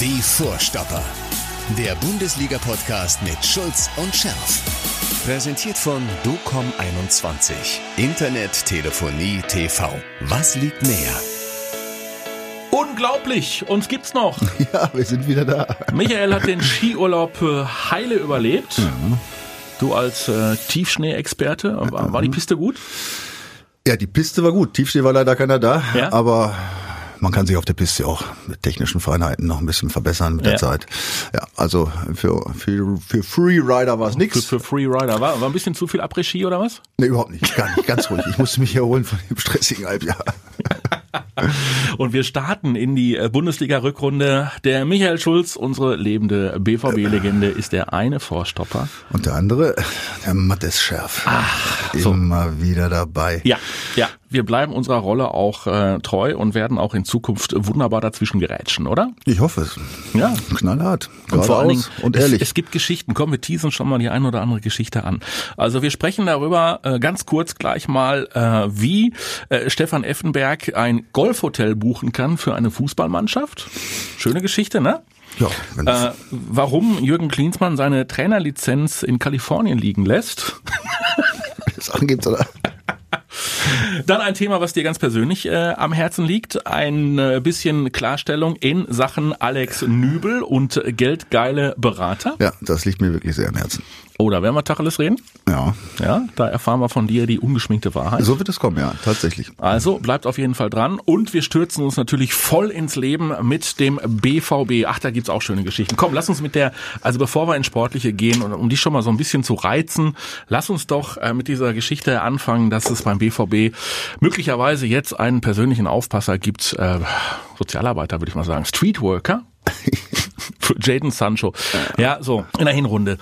Die Vorstopper. Der Bundesliga-Podcast mit Schulz und Scherf. Präsentiert von DOCOM21. Internet, Telefonie, TV. Was liegt näher? Unglaublich, uns gibt's noch. Ja, wir sind wieder da. Michael hat den Skiurlaub äh, heile überlebt. Du als äh, Tiefschnee-Experte, war, war die Piste gut? Ja, die Piste war gut. Tiefschnee war leider keiner da, Ja. aber man kann sich auf der Piste auch mit technischen Feinheiten noch ein bisschen verbessern mit Ja. der Zeit. Ja, also für, für, für Freerider war es Für, nix. für Freerider. War, war ein bisschen zu viel Après-Ski oder was? Nee, überhaupt nicht. Gar nicht. Ganz ruhig. Ich musste mich erholen von dem stressigen Halbjahr. Und wir starten in die äh, Bundesliga-Rückrunde. Der Michael Schulz, unsere lebende BVB-Legende, ist der eine Vorstopper. Und der andere, der Mattes Schärf. Ach, so. Immer wieder dabei. Ja, ja. Wir bleiben unserer Rolle auch äh, treu und werden auch in Zukunft wunderbar dazwischen gerätschen, oder? Ich hoffe es. Ja. Knallhart. Und vor allen Dingen, und es, ehrlich. es gibt Geschichten. Komm, wir teasen schon mal die eine oder andere Geschichte an. Also wir sprechen darüber äh, ganz kurz gleich mal, äh, wie äh, Stefan Effenberg ein Golfhotel buchen kann für eine Fußballmannschaft. Schöne Geschichte, ne? ja, wenn Äh, warum Jürgen Klinsmann seine Trainerlizenz in Kalifornien liegen lässt. es angeht, oder? Dann ein Thema, was dir ganz persönlich äh, am Herzen liegt. Ein äh, bisschen Klarstellung in Sachen Alex Nübel und geldgeile Berater. Ja, das liegt mir wirklich sehr am Herzen. Oh, da werden wir Tacheles reden. Ja. Ja, da erfahren wir von dir die ungeschminkte Wahrheit. So wird es kommen, ja, tatsächlich. Also bleibt auf jeden Fall dran und wir stürzen uns natürlich voll ins Leben mit dem BVB. Ach, da gibt's auch schöne Geschichten. Komm, lass uns mit der, also bevor wir ins Sportliche gehen und um dich schon mal so ein bisschen zu reizen, lass uns doch äh, mit dieser Geschichte anfangen, dass es beim BVB möglicherweise jetzt einen persönlichen Aufpasser gibt, äh, Sozialarbeiter würde ich mal sagen, Streetworker. Jaden Sancho. Ja, so, in der Hinrunde.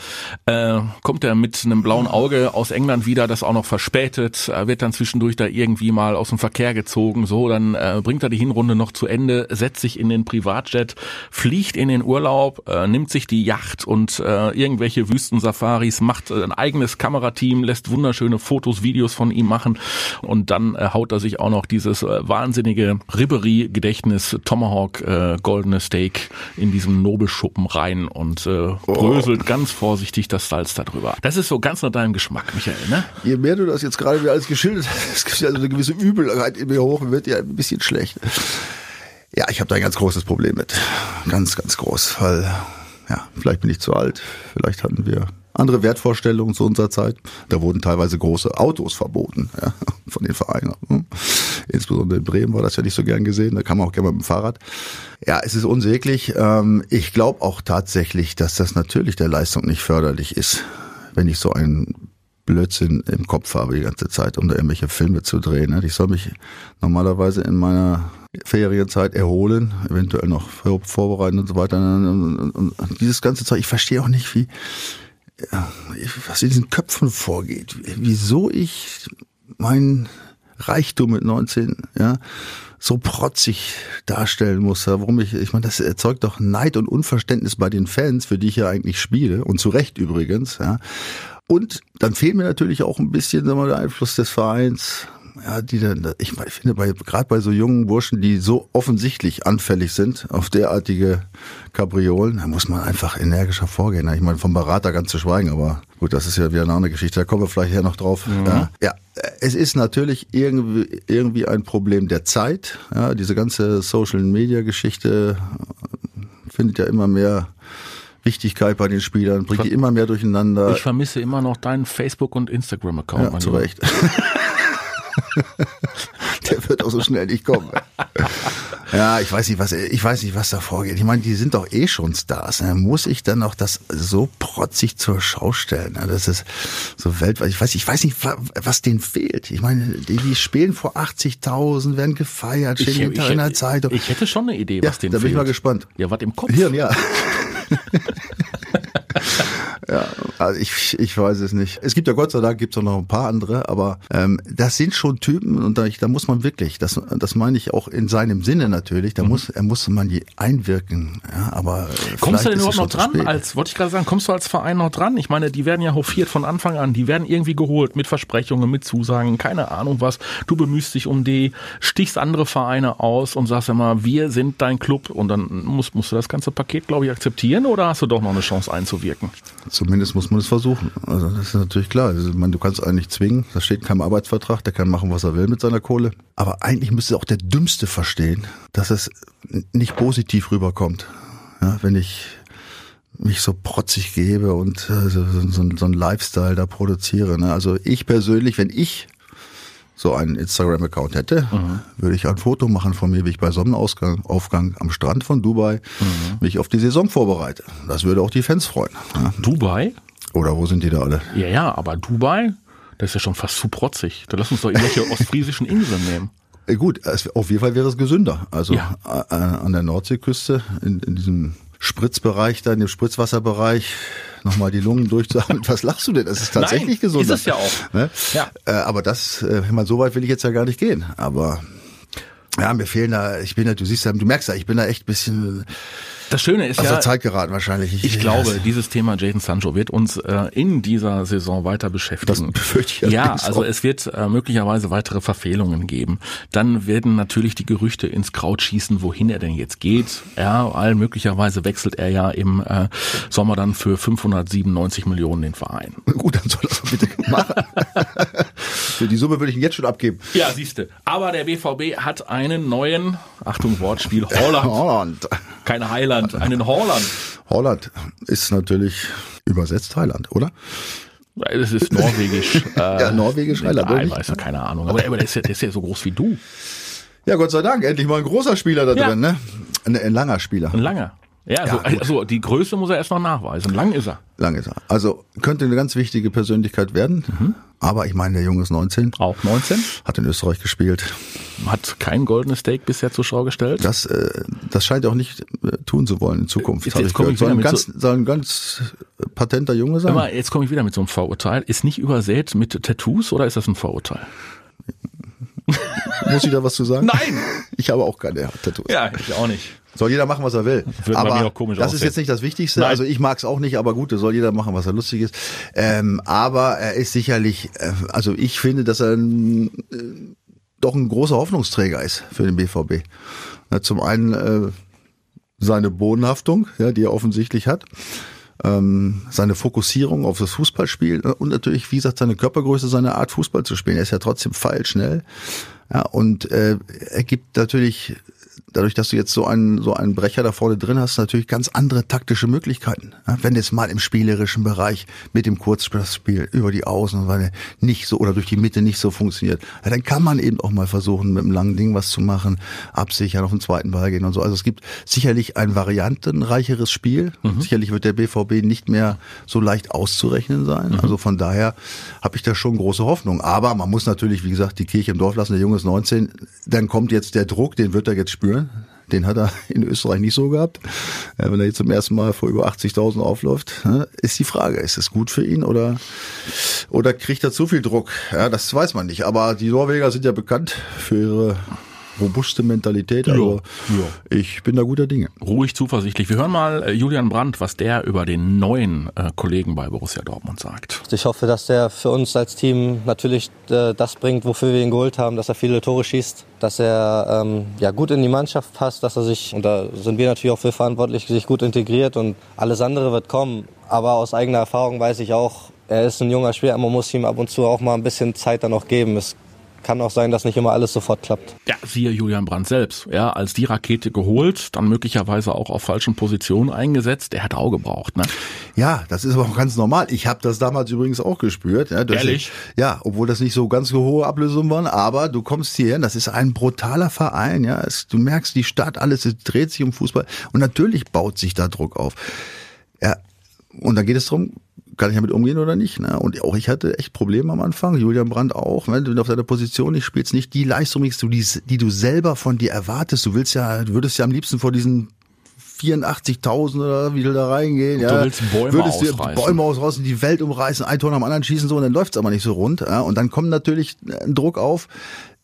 Äh, kommt er mit einem blauen Auge aus England wieder, das auch noch verspätet, äh, wird dann zwischendurch da irgendwie mal aus dem Verkehr gezogen, so, dann äh, bringt er die Hinrunde noch zu Ende, setzt sich in den Privatjet, fliegt in den Urlaub, äh, nimmt sich die Yacht und äh, irgendwelche Wüstensafaris, macht ein eigenes Kamerateam, lässt wunderschöne Fotos, Videos von ihm machen. Und dann äh, haut er sich auch noch dieses äh, wahnsinnige Ribery-Gedächtnis Tomahawk äh, goldene Steak in diesem Nobelschuppen rein und äh, bröselt ganz vorsichtig das Salz darüber. Das ist so ganz nach deinem Geschmack, Michael, ne? Je mehr du das jetzt gerade wieder alles geschildert hast, es gibt ja so eine gewisse Übelkeit in mir hoch und wird ja ein bisschen schlecht. Ja, ich habe da ein ganz großes Problem mit. Ganz, ganz groß. Weil, ja, vielleicht bin ich zu alt, vielleicht hatten wir andere Wertvorstellungen zu unserer Zeit. Da wurden teilweise große Autos verboten ja, von den Vereinen. Hm. Insbesondere in Bremen war das ja nicht so gern gesehen. Da kann man auch gerne mit dem Fahrrad. Ja, es ist unsäglich. Ähm, Ich glaube auch tatsächlich, dass das natürlich der Leistung nicht förderlich ist, wenn ich so einen Blödsinn im Kopf habe die ganze Zeit, um da irgendwelche Filme zu drehen. ne? Ich soll mich normalerweise in meiner Ferienzeit erholen, eventuell noch vor- vorbereiten und so weiter. Und, dieses ganze Zeug, ich verstehe auch nicht, wie was in diesen Köpfen vorgeht. Wieso ich mein Reichtum mit 19, ja, so protzig darstellen muss, warum ich, ich meine, das erzeugt doch Neid und Unverständnis bei den Fans, für die ich ja eigentlich spiele, und zu Recht übrigens, ja. Und dann fehlt mir natürlich auch ein bisschen sagen wir, der Einfluss des Vereins. Ja, die dann, ich meine, ich finde, bei, gerade bei so jungen Burschen, die so offensichtlich anfällig sind auf derartige Kapriolen, da muss man einfach energischer vorgehen. Ich meine, vom Berater ganz zu schweigen, aber gut, das ist ja wieder eine andere Geschichte, da kommen wir vielleicht ja noch drauf. Ja, ja es ist natürlich irgendwie, irgendwie ein Problem der Zeit. Ja, diese ganze Social-Media-Geschichte findet ja immer mehr Wichtigkeit bei den Spielern, bringt die immer mehr durcheinander. Ich vermisse immer noch deinen Facebook- und Instagram-Account. Ja, zu. Recht. Der wird auch so schnell nicht kommen. Ja, ich weiß nicht, was ich weiß nicht, was da vorgeht. Ich meine, die sind doch eh schon Stars. Ne? Muss ich dann noch das so protzig zur Schau stellen? Ne? Das ist so weltweit. Ich weiß, ich weiß nicht, wa- was denen fehlt. Ich meine, die, die spielen vor 80.000, werden gefeiert, stehen jeden Tag in der Zeitung. ich hätte schon eine Idee, Ja, was denen da bin ich fehlt. mal gespannt. Ja, was im Kopf? Hirn, ja. Ja, also ich, ich weiß es nicht. Es gibt ja Gott sei Dank gibt's auch noch ein paar andere, aber ähm, das sind schon Typen und da, da muss man wirklich, das, das meine ich auch in seinem Sinne natürlich, da mhm. muss er muss man die einwirken. Ja, aber kommst du denn überhaupt noch dran? Als wollte ich gerade sagen, kommst du als Verein noch dran? Ich meine, die werden ja hofiert von Anfang an, die werden irgendwie geholt mit Versprechungen, mit Zusagen, keine Ahnung was. Du bemühst dich um die, stichst andere Vereine aus und sagst immer, wir sind dein Club und dann musst, musst du das ganze Paket, glaube ich, akzeptieren oder hast du doch noch eine Chance einzuwirken? Zumindest muss man es versuchen. Also das ist natürlich klar. Also, man, du kannst einen nicht zwingen. Da steht kein Arbeitsvertrag. Der kann machen, was er will mit seiner Kohle. Aber eigentlich müsste auch der Dümmste verstehen, dass es nicht positiv rüberkommt. Ja, wenn ich mich so protzig gebe und äh, so, so, so ein Lifestyle da produziere. Ne? Also ich persönlich, wenn ich so einen Instagram-Account hätte, mhm. würde ich ein Foto machen von mir, wie ich bei Sonnenaufgang Aufgang am Strand von Dubai mhm. mich auf die Saison vorbereite. Das würde auch die Fans freuen. Ja. Dubai? Oder wo sind die da alle? Ja, ja, aber Dubai, das ist ja schon fast zu protzig. Da lass uns doch irgendwelche ostfriesischen Inseln nehmen. Äh, gut, auf jeden Fall wäre es gesünder. Also ja. Äh, an der Nordseeküste, in, in diesem Spritzbereich, da in dem Spritzwasserbereich, nochmal die Lungen durchzuatmen. Was lachst du denn? Das ist tatsächlich Nein, gesund. Ist es ja auch. Ne? Ja. Äh, aber das, äh, ich meine, so weit will ich jetzt ja gar nicht gehen. Aber ja, mir fehlen da, ich bin da, du siehst ja, du merkst ja, ich bin da echt bisschen das Schöne ist aus ja, der Zeit geraten wahrscheinlich. Ich, ich glaube, dieses Thema Jaden Sancho wird uns äh, in dieser Saison weiter beschäftigen. Das befürchte ich ja, also auch. es wird äh, möglicherweise weitere Verfehlungen geben. Dann werden natürlich die Gerüchte ins Kraut schießen, wohin er denn jetzt geht. Ja, all möglicherweise wechselt er ja im äh, Sommer dann für 597 Millionen den Verein. Gut, dann soll das bitte machen. für die Summe würde ich ihn jetzt schon abgeben. Ja, siehste. Aber der BVB hat einen neuen, Achtung Wortspiel, Holland. Holland. Keine Highlight Holland, einen Holland. Holland ist natürlich übersetzt Thailand, oder? Es ist norwegisch. Äh, ja, norwegisch Thailand. Nein, weiß ja keine Ahnung. Aber, aber der, ist ja, der ist ja so groß wie du. Ja, Gott sei Dank, endlich mal ein großer Spieler da ja. drin, ne? Ein, ein langer Spieler. Ein langer. Ja, also, ja also die Größe muss er erst noch nachweisen. Lang ist er. Lang ist er. Also könnte eine ganz wichtige Persönlichkeit werden. Mhm. Aber ich meine, der Junge ist 19. Auch 19. Hat in Österreich gespielt. Hat kein goldenes Steak bisher zur Schau gestellt. Das, äh, das scheint er auch nicht äh, tun zu wollen in Zukunft. Jetzt, jetzt ich wieder soll, ein ganz, so soll ein ganz patenter Junge sein. Mal, jetzt komme ich wieder mit so einem Vorurteil. Ist nicht übersät mit Tattoos oder ist das ein Vorurteil? Muss ich da was zu sagen? Nein! Ich habe auch keine Tattoos. Ja, ich auch nicht. Soll jeder machen, was er will. Wird aber das aussehen. ist jetzt nicht das Wichtigste. Nein. Also ich mag es auch nicht, aber gut, soll jeder machen, was er lustig ist. Ähm, aber er ist sicherlich, äh, also ich finde, dass er ein, äh, doch ein großer Hoffnungsträger ist für den BVB. Na, zum einen äh, seine Bodenhaftung, ja, die er offensichtlich hat. Ähm, seine Fokussierung auf das Fußballspiel äh, und natürlich, wie gesagt, seine Körpergröße, seine Art Fußball zu spielen. Er ist ja trotzdem feilschnell. Ja, und äh, er gibt natürlich dadurch, dass du jetzt so einen, so einen Brecher da vorne drin hast, natürlich ganz andere taktische Möglichkeiten. Ja, wenn es mal im spielerischen Bereich mit dem Kurzspiel über die Außen weil nicht so oder durch die Mitte nicht so funktioniert, dann kann man eben auch mal versuchen, mit einem langen Ding was zu machen, absichern, auf den zweiten Ball gehen und so. Also es gibt sicherlich ein variantenreicheres Spiel. Mhm. Sicherlich wird der BVB nicht mehr so leicht auszurechnen sein. Mhm. Also von daher habe ich da schon große Hoffnung. Aber man muss natürlich, wie gesagt, die Kirche im Dorf lassen. Der Junge ist 19. Dann kommt jetzt der Druck, den wird er jetzt spüren. Den hat er in Österreich nicht so gehabt. Wenn er jetzt zum ersten Mal vor über 80.000 aufläuft, ist die Frage, ist es gut für ihn oder, oder kriegt er zu viel Druck? Ja, das weiß man nicht. Aber die Norweger sind ja bekannt für ihre robuste Mentalität. Also ja, ja. ich bin da guter Dinge. Ruhig zuversichtlich. Wir hören mal äh, Julian Brandt, was der über den neuen äh, Kollegen bei Borussia Dortmund sagt. Ich hoffe, dass der für uns als Team natürlich äh, das bringt, wofür wir ihn geholt haben, dass er viele Tore schießt, dass er ähm, ja, gut in die Mannschaft passt, dass er sich, und da sind wir natürlich auch für verantwortlich, sich gut integriert und alles andere wird kommen. Aber aus eigener Erfahrung weiß ich auch, er ist ein junger Spieler, man muss ihm ab und zu auch mal ein bisschen Zeit dann auch geben. Es kann auch sein, dass nicht immer alles sofort klappt. Ja, siehe Julian Brandt selbst. Ja, als die Rakete geholt, dann möglicherweise auch auf falschen Positionen eingesetzt. Der hat auch gebraucht, ne? Ja, das ist aber auch ganz normal. Ich habe das damals übrigens auch gespürt. Ja, Ehrlich? Ich, ja, obwohl das nicht so ganz so hohe Ablösungen waren, aber du kommst hierhin, das ist ein brutaler Verein. Ja, es, du merkst die Stadt, alles es dreht sich um Fußball und natürlich baut sich da Druck auf. Ja, und dann geht es darum, kann ich damit umgehen oder nicht? Ne? Und auch ich hatte echt Probleme am Anfang, Julian Brandt auch, wenn du auf deiner Position nicht spielst, nicht die Leistung, die, die du selber von dir erwartest. Du willst ja, du würdest ja am liebsten vor diesen 84.000 oder wie viel da reingehen. Ja, willst Bäume würdest du ausreißen. Bäume ausreißen, die Welt umreißen, ein Tor nach dem anderen schießen so und dann läuft's aber nicht so rund. Ja, und dann kommt natürlich ein Druck auf,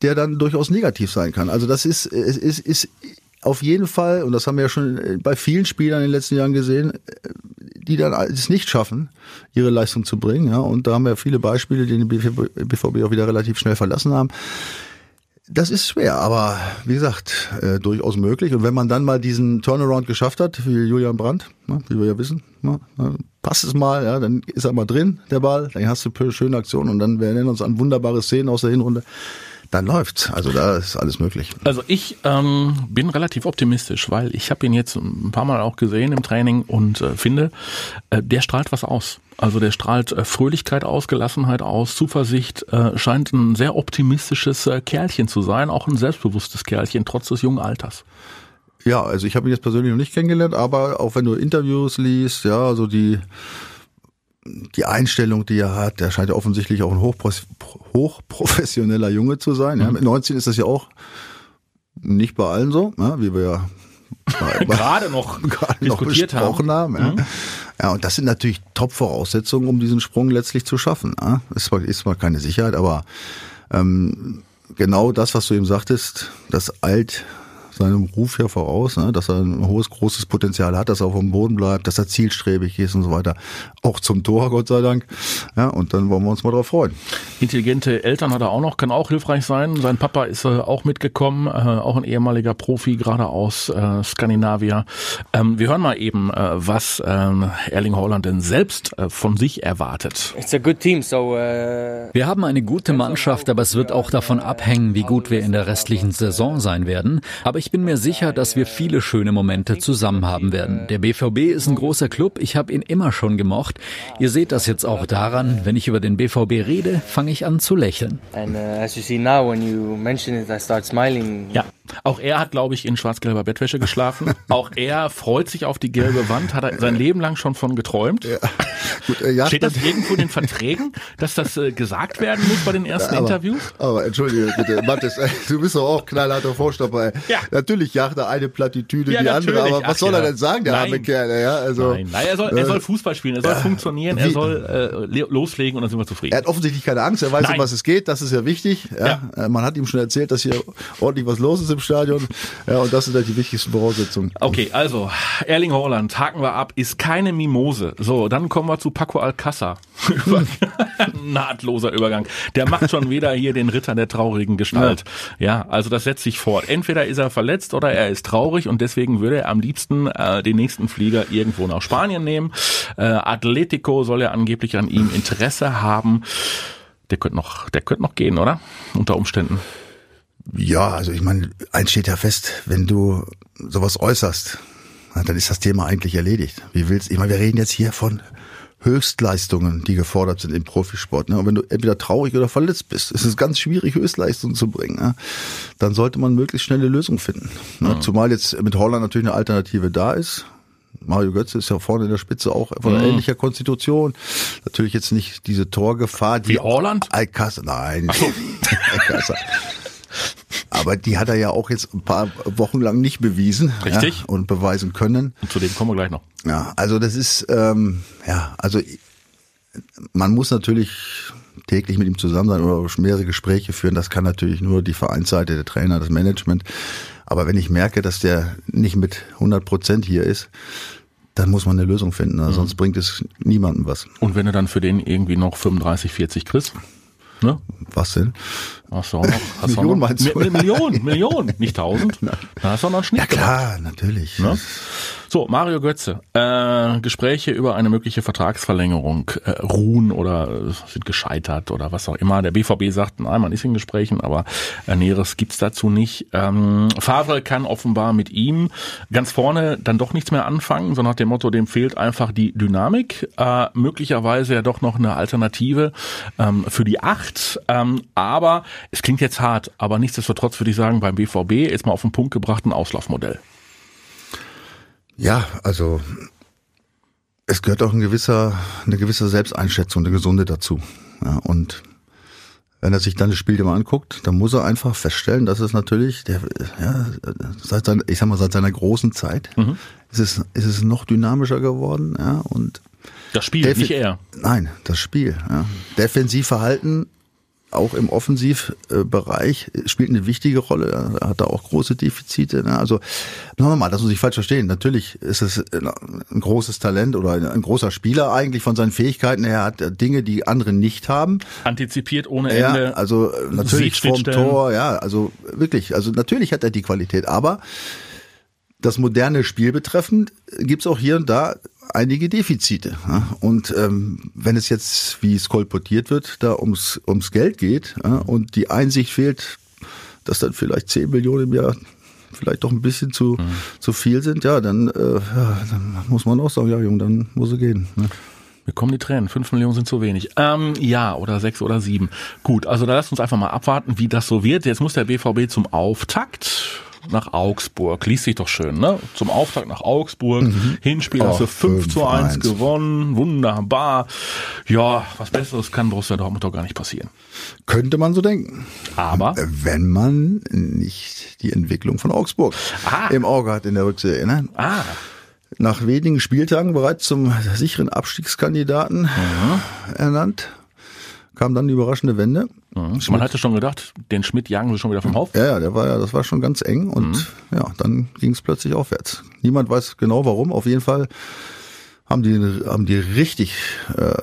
der dann durchaus negativ sein kann. Also das ist, ist, ist, ist auf jeden Fall, und das haben wir ja schon bei vielen Spielern in den letzten Jahren gesehen, die dann es nicht schaffen, ihre Leistung zu bringen. Ja, und da haben wir viele Beispiele, die den BVB auch wieder relativ schnell verlassen haben. Das ist schwer, aber wie gesagt, äh, durchaus möglich. Und wenn man dann mal diesen Turnaround geschafft hat, wie Julian Brandt, ne, wie wir ja wissen, ne, passt es mal, ja, dann ist er mal drin, der Ball, dann hast du schöne Aktionen und dann wir erinnern uns an wunderbare Szenen aus der Hinrunde dann läuft's. Also da ist alles möglich. Also ich ähm, bin relativ optimistisch, weil ich habe ihn jetzt ein paar Mal auch gesehen im Training und äh, finde, äh, der strahlt was aus. Also der strahlt äh, Fröhlichkeit aus, Gelassenheit aus, Zuversicht, äh, scheint ein sehr optimistisches äh, Kerlchen zu sein, auch ein selbstbewusstes Kerlchen, trotz des jungen Alters. Ja, also ich habe ihn jetzt persönlich noch nicht kennengelernt, aber auch wenn du Interviews liest, ja, also die die Einstellung, die er hat, der scheint ja offensichtlich auch ein hochprofessioneller Junge zu sein. Mhm. Ja, mit 19 ist das ja auch nicht bei allen so, ja, wie wir ja bei, gerade noch, gerade noch besprochen haben. haben ja. Mhm. ja, und das sind natürlich Top-Voraussetzungen, um diesen Sprung letztlich zu schaffen. Ja. Ist, zwar, ist zwar keine Sicherheit, aber ähm, genau das, was du eben sagtest, das alt seinem Ruf ja voraus, ne, dass er ein hohes, großes Potenzial hat, dass er auf dem Boden bleibt, dass er zielstrebig ist und so weiter. Auch zum Tor, Gott sei Dank. Ja, und dann wollen wir uns mal drauf freuen. Intelligente Eltern hat er auch noch, kann auch hilfreich sein. Sein Papa ist äh, auch mitgekommen, äh, auch ein ehemaliger Profi, gerade aus äh, Skandinavien. Ähm, wir hören mal eben, äh, was ähm, Erling Haaland denn selbst äh, von sich erwartet. It's a good team, so, uh, wir haben eine gute Mannschaft, aber es wird auch davon abhängen, wie gut wir in der restlichen Saison sein werden. Aber ich bin mir sicher, dass wir viele schöne Momente zusammen haben werden. Der BVB ist ein großer Club, ich habe ihn immer schon gemocht. Ihr seht das jetzt auch daran, wenn ich über den BVB rede, fange ich an zu lächeln. And, uh, as you see now, when you mention it, I start smiling. Ja, auch er hat, glaube ich, in schwarz-gelber Bettwäsche geschlafen. auch er freut sich auf die gelbe Wand, hat er sein Leben lang schon von geträumt. Ja. Gut, äh, ja, Steht das irgendwo in den Verträgen, dass das äh, gesagt werden muss bei den ersten aber, Interviews? Aber entschuldige bitte, Mathis, du bist doch auch knallharter Vorstopper. Ja. Natürlich jagt er eine Plattitüde ja, die andere, aber was Ach, soll er denn sagen, der arme Kerl? Ja, also, nein, nein, er soll, er soll äh, Fußball spielen, er soll funktionieren, er soll äh, loslegen und dann sind wir zufrieden. Er hat offensichtlich keine Angst, er weiß, nein. um was es geht, das ist ja wichtig. Ja? Äh, man hat ihm schon erzählt, dass hier ordentlich was los ist im Stadion. Ja, und das sind halt die wichtigsten Voraussetzungen. Okay, also Erling Haaland, haken wir ab, ist keine Mimose. So, dann kommen wir zu Paco Alcázar. Nahtloser Übergang. Der macht schon wieder hier den Ritter der traurigen Gestalt. Ja. ja, also das setzt sich fort. Entweder ist er verletzt oder er ist traurig und deswegen würde er am liebsten äh, den nächsten Flieger irgendwo nach Spanien nehmen. Äh, Atletico soll ja angeblich an ihm Interesse haben. Der könnte noch, der könnte noch gehen, oder? Unter Umständen. Ja, also ich meine, eins steht ja fest, wenn du sowas äußerst, dann ist das Thema eigentlich erledigt. Wie willst, ich meine, wir reden jetzt hier von Höchstleistungen, die gefordert sind im Profisport. Ne? Und wenn du entweder traurig oder verletzt bist, ist es ganz schwierig, Höchstleistungen zu bringen. Ne? Dann sollte man möglichst schnell eine Lösung finden. Ne? Mhm. Zumal jetzt mit Holland natürlich eine Alternative da ist. Mario Götze ist ja vorne in der Spitze auch von mhm. ähnlicher Konstitution. Natürlich jetzt nicht diese Torgefahr, die Wie Holland? Alcázar, nein. So. Alcázar. Aber die hat er ja auch jetzt ein paar Wochen lang nicht bewiesen. Richtig. Ja, und beweisen können. Und zu dem kommen wir gleich noch. Ja, also das ist, ähm, ja, also man muss natürlich täglich mit ihm zusammen sein oder mehrere Gespräche führen. Das kann natürlich nur die Vereinsseite, der Trainer, das Management. Aber wenn ich merke, dass der nicht mit 100 Prozent hier ist, dann muss man eine Lösung finden. Mhm. Sonst bringt es niemandem was. Und wenn du dann für den irgendwie noch 35, 40 kriegst? Ne? Was denn? Hast du auch noch? Hast Million noch, meinst du? Million, Million, nicht tausend. Da hast du noch einen Schnitt Ja klar, gemacht. natürlich. Ne? So, Mario Götze. Äh, Gespräche über eine mögliche Vertragsverlängerung äh, ruhen oder sind gescheitert oder was auch immer. Der BVB sagt, nein, man ist in Gesprächen, aber äh, Näheres gibt's dazu nicht. Ähm, Favre kann offenbar mit ihm ganz vorne dann doch nichts mehr anfangen, so nach dem Motto, dem fehlt einfach die Dynamik. Äh, möglicherweise ja doch noch eine Alternative ähm, für die Acht. Ähm, aber es klingt jetzt hart, aber nichtsdestotrotz würde ich sagen, beim BVB jetzt mal auf den Punkt gebracht ein Auslaufmodell. Ja, also es gehört auch ein gewisser, eine gewisse Selbsteinschätzung, eine gesunde dazu. Ja, und wenn er sich dann das Spiel immer anguckt, dann muss er einfach feststellen, dass es natürlich, der, ja, seit seiner, ich sag mal, seit seiner großen Zeit, mhm. ist es, ist es noch dynamischer geworden. Ja, und das Spiel, Defi nicht er. Nein, das Spiel. Ja. Defensivverhalten auch im Offensivbereich spielt eine wichtige Rolle. Er hat da auch große Defizite. Ne? Also nochmal, das muss ich falsch verstehen. Natürlich ist es ein großes Talent oder ein großer Spieler eigentlich von seinen Fähigkeiten. Er hat Dinge, die andere nicht haben. Anticipiert ohne Ende. Ja, also natürlich vom Tor. Ja, also wirklich. Also natürlich hat er die Qualität, aber das moderne Spiel betreffend gibt's auch hier und da einige Defizite. Und ähm, wenn es jetzt, wie es kolportiert wird, da ums, ums Geld geht und die Einsicht fehlt, dass dann vielleicht 10 Millionen im Jahr vielleicht doch ein bisschen zu, mhm. zu viel sind, ja, dann, äh, ja, dann muss man auch sagen, ja, Junge, dann muss er gehen. Ne? Mir kommen die Tränen. Fünf Millionen sind zu wenig. Ähm, ja, oder sechs oder sieben. Gut, also da lasst uns einfach mal abwarten, wie das so wird. Jetzt muss der BVB zum Auftakt nach Augsburg. Liest sich doch schön, ne? Zum Auftakt nach Augsburg. Mhm. Hinspiel hast du 5 zu 1 gewonnen. Wunderbar. Ja, was Besseres kann Borussia Dortmund doch gar nicht passieren. Könnte man so denken. Aber? Wenn man nicht die Entwicklung von Augsburg ah. im Auge hat in der Rückserie, ne? Ah nach wenigen Spieltagen bereits zum sicheren Abstiegskandidaten mhm. ernannt kam dann die überraschende Wende. Mhm. Man hatte schon gedacht, den Schmidt jagen wir schon wieder vom Hof. Ja, ja, der war ja, das war schon ganz eng und mhm. ja, dann ging es plötzlich aufwärts. Niemand weiß genau warum. Auf jeden Fall haben die haben die richtig äh,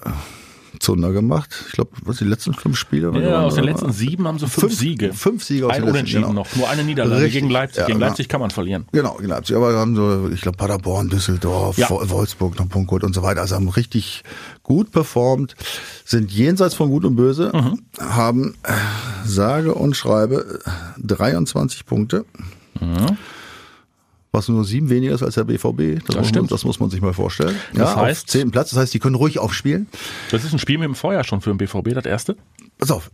Zunder gemacht. Ich glaube, was die letzten fünf Spiele waren. Ja, aus den letzten sieben haben sie fünf, fünf Siege. Fünf Siege aus Ein den Unentschieden genau. noch. Nur eine Niederlage Richtig. gegen Leipzig. Ja, gegen. Leipzig kann man verlieren. Genau, gegen Leipzig. Aber haben so, ich glaube, Paderborn, Düsseldorf, ja. Wolfsburg noch Punkt und so weiter. Also haben richtig gut performt, sind jenseits von Gut und Böse, mhm. haben äh, sage und schreibe 23 Punkte. Mhm was nur sieben weniger ist als der BVB. Das, das stimmt. Man, das muss man sich mal vorstellen. Das ja, heißt, auf zehnten Platz. Das heißt, die können ruhig aufspielen. Das ist ein Spiel mit dem Feuer schon für den BVB, das erste. Pass auf,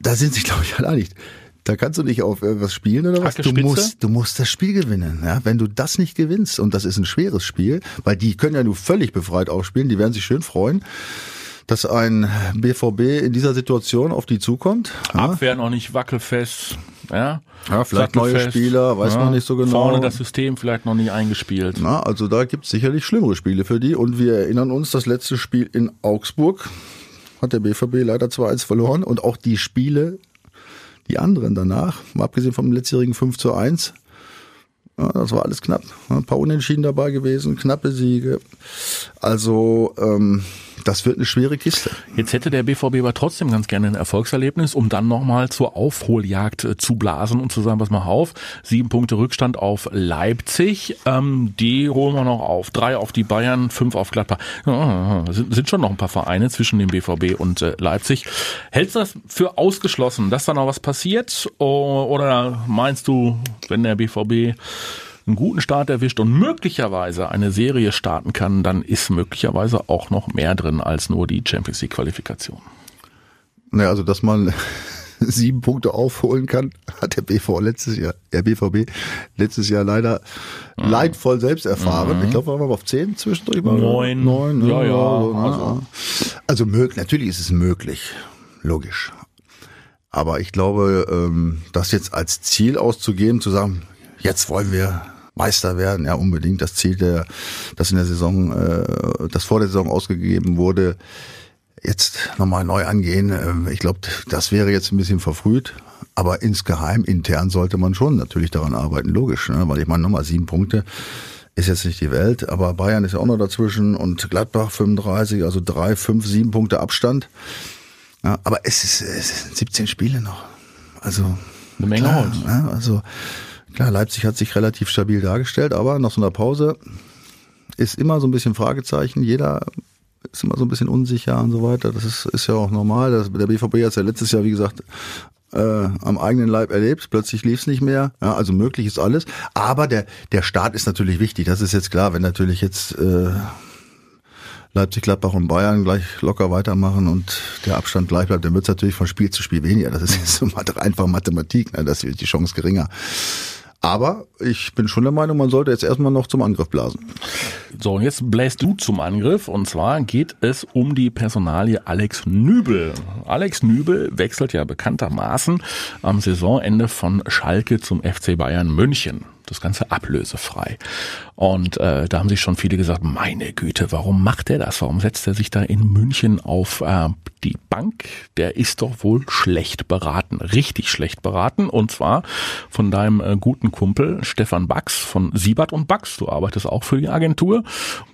da sind sich, glaube ich, alle einig. Da kannst du nicht auf was spielen oder was. Du musst, du musst das Spiel gewinnen. Ja? Wenn du das nicht gewinnst, und das ist ein schweres Spiel, weil die können ja nur völlig befreit aufspielen, die werden sich schön freuen dass ein BVB in dieser Situation auf die zukommt. Abwehr noch nicht wackelfest. Ja, ja vielleicht neue Spieler, weiß ja, man nicht so genau. Vorne das System vielleicht noch nicht eingespielt. Na, also da gibt es sicherlich schlimmere Spiele für die. Und wir erinnern uns, das letzte Spiel in Augsburg hat der BVB leider 2-1 verloren. Und auch die Spiele, die anderen danach, mal abgesehen vom letztjährigen 5 zu 1, ja, das war alles knapp. Ein paar Unentschieden dabei gewesen, knappe Siege. Also ähm, das wird eine schwere Kiste. Jetzt hätte der BVB aber trotzdem ganz gerne ein Erfolgserlebnis, um dann nochmal zur Aufholjagd äh, zu blasen und zu sagen, pass mal auf, sieben Punkte Rückstand auf Leipzig, ähm, die holen wir noch auf. Drei auf die Bayern, fünf auf Gladbach. Ja, sind, sind schon noch ein paar Vereine zwischen dem BVB und äh, Leipzig. Hältst du das für ausgeschlossen, dass da noch was passiert? Oder meinst du, wenn der BVB einen guten Start erwischt und möglicherweise eine Serie starten kann, dann ist möglicherweise auch noch mehr drin als nur die Champions League Qualifikation. Naja, also dass man sieben Punkte aufholen kann, hat der BV letztes Jahr, der BVB letztes Jahr leider mhm. leidvoll selbst erfahren. Mhm. Ich glaube, waren wir auf zehn zwischendurch. Neun. Neun, ne? ja, ja. Also, also, also möglich, natürlich ist es möglich. Logisch. Aber ich glaube, ähm, das jetzt als Ziel auszugeben, zu sagen, jetzt wollen wir Meister werden, ja unbedingt das Ziel, der, das in der Saison, äh, das vor der Saison ausgegeben wurde, jetzt nochmal neu angehen. Äh, ich glaube, das wäre jetzt ein bisschen verfrüht. Aber insgeheim, intern sollte man schon natürlich daran arbeiten, logisch, ne? weil ich meine, nochmal sieben Punkte ist jetzt nicht die Welt, aber Bayern ist ja auch noch dazwischen und Gladbach 35, also drei, fünf, sieben Punkte Abstand. Ja, aber es, ist, es sind 17 Spiele noch. Also eine Menge klar, ja, also Klar, Leipzig hat sich relativ stabil dargestellt, aber nach so einer Pause ist immer so ein bisschen Fragezeichen. Jeder ist immer so ein bisschen unsicher und so weiter. Das ist, ist ja auch normal. Das, der BVB hat es ja letztes Jahr, wie gesagt, äh, am eigenen Leib erlebt. Plötzlich lief es nicht mehr. Ja, also möglich ist alles. Aber der, der Start ist natürlich wichtig. Das ist jetzt klar. Wenn natürlich jetzt äh, Leipzig, Gladbach und Bayern gleich locker weitermachen und der Abstand gleich bleibt, dann wird es natürlich von Spiel zu Spiel weniger. Das ist jetzt einfach Mathematik. Ne? Das ist die Chance geringer. Aber ich bin schon der Meinung, man sollte jetzt erstmal noch zum Angriff blasen. So, und jetzt bläst du zum Angriff. Und zwar geht es um die Personalie Alex Nübel. Alex Nübel wechselt ja bekanntermaßen am Saisonende von Schalke zum FC Bayern München. Das Ganze ablösefrei. Und äh, da haben sich schon viele gesagt, meine Güte, warum macht er das? Warum setzt er sich da in München auf äh, die Bank? Der ist doch wohl schlecht beraten, richtig schlecht beraten. Und zwar von deinem äh, guten Kumpel Stefan Bax von Siebert und Bax. Du arbeitest auch für die Agentur.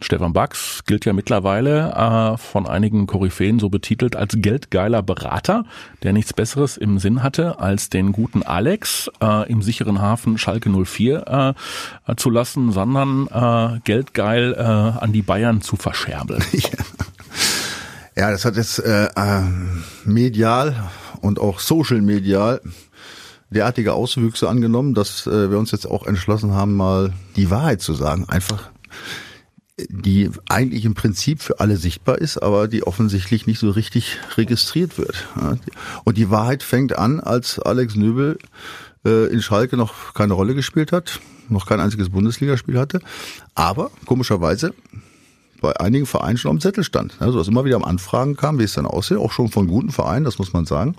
Stefan Bax gilt ja mittlerweile äh, von einigen Koryphäen so betitelt als geldgeiler Berater, der nichts Besseres im Sinn hatte, als den guten Alex äh, im sicheren Hafen Schalke 04 äh, zu lassen, sondern äh, geldgeil äh, an die Bayern zu verscherbeln. Ja, das hat jetzt äh, äh, medial und auch social medial derartige Auswüchse angenommen, dass äh, wir uns jetzt auch entschlossen haben, mal die Wahrheit zu sagen. Einfach die eigentlich im Prinzip für alle sichtbar ist, aber die offensichtlich nicht so richtig registriert wird. Und die Wahrheit fängt an, als Alex Nöbel äh, in Schalke noch keine Rolle gespielt hat, noch kein einziges Bundesligaspiel hatte, aber komischerweise bei einigen Vereinen schon am Zettel stand. Also dass immer wieder am Anfragen kam, wie es dann aussieht, auch schon von guten Vereinen, das muss man sagen.